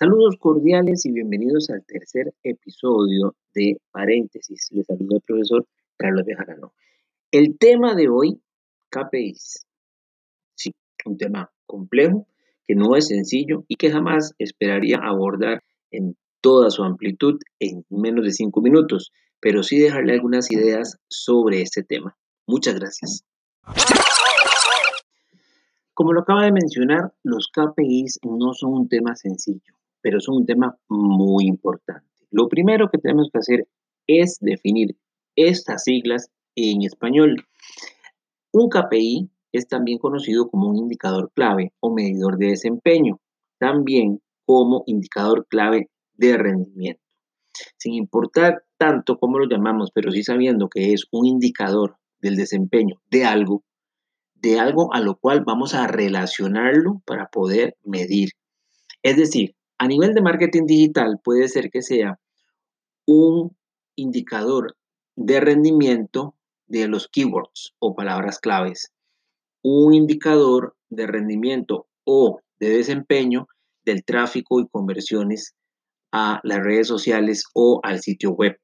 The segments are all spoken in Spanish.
Saludos cordiales y bienvenidos al tercer episodio de Paréntesis. Les saluda el profesor Carlos Bejarano. El tema de hoy, KPIs. Sí, un tema complejo, que no es sencillo y que jamás esperaría abordar en toda su amplitud en menos de cinco minutos, pero sí dejarle algunas ideas sobre este tema. Muchas gracias. Como lo acaba de mencionar, los KPIs no son un tema sencillo pero es un tema muy importante. Lo primero que tenemos que hacer es definir estas siglas en español. Un KPI es también conocido como un indicador clave o medidor de desempeño, también como indicador clave de rendimiento. Sin importar tanto cómo lo llamamos, pero sí sabiendo que es un indicador del desempeño de algo, de algo a lo cual vamos a relacionarlo para poder medir. Es decir, a nivel de marketing digital puede ser que sea un indicador de rendimiento de los keywords o palabras claves, un indicador de rendimiento o de desempeño del tráfico y conversiones a las redes sociales o al sitio web,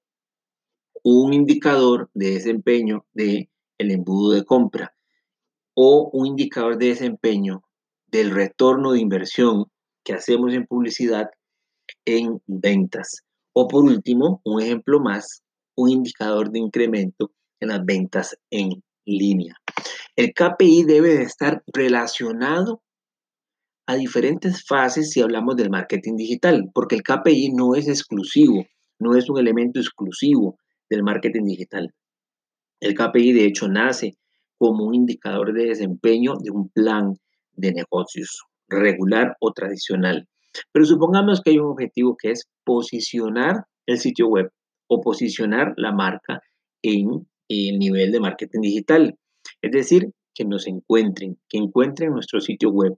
un indicador de desempeño del el embudo de compra o un indicador de desempeño del retorno de inversión que hacemos en publicidad en ventas. O por último, un ejemplo más, un indicador de incremento en las ventas en línea. El KPI debe de estar relacionado a diferentes fases si hablamos del marketing digital, porque el KPI no es exclusivo, no es un elemento exclusivo del marketing digital. El KPI de hecho nace como un indicador de desempeño de un plan de negocios regular o tradicional. Pero supongamos que hay un objetivo que es posicionar el sitio web o posicionar la marca en el nivel de marketing digital. Es decir, que nos encuentren, que encuentren nuestro sitio web.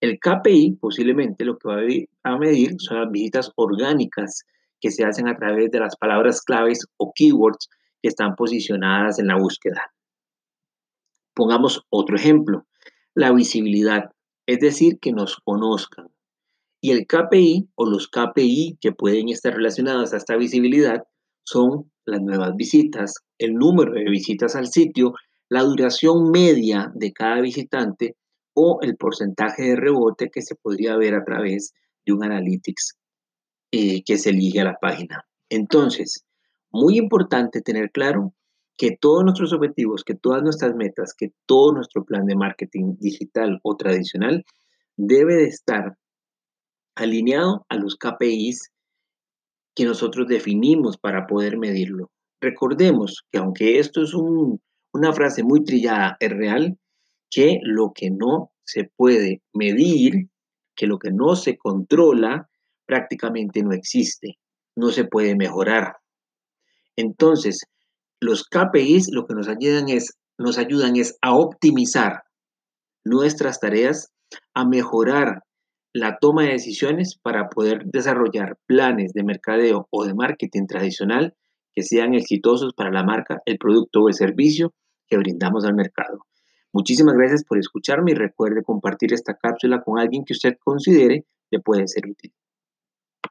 El KPI posiblemente lo que va a medir son las visitas orgánicas que se hacen a través de las palabras claves o keywords que están posicionadas en la búsqueda. Pongamos otro ejemplo, la visibilidad es decir, que nos conozcan. Y el KPI o los KPI que pueden estar relacionados a esta visibilidad son las nuevas visitas, el número de visitas al sitio, la duración media de cada visitante o el porcentaje de rebote que se podría ver a través de un analytics eh, que se elige a la página. Entonces, muy importante tener claro que todos nuestros objetivos, que todas nuestras metas, que todo nuestro plan de marketing digital o tradicional debe de estar alineado a los KPIs que nosotros definimos para poder medirlo. Recordemos que aunque esto es una frase muy trillada, es real que lo que no se puede medir, que lo que no se controla, prácticamente no existe, no se puede mejorar. Entonces, los KPIs lo que nos ayudan es, nos ayudan es a optimizar nuestras tareas, a mejorar la toma de decisiones para poder desarrollar planes de mercadeo o de marketing tradicional que sean exitosos para la marca, el producto o el servicio que brindamos al mercado. Muchísimas gracias por escucharme y recuerde compartir esta cápsula con alguien que usted considere le puede ser útil.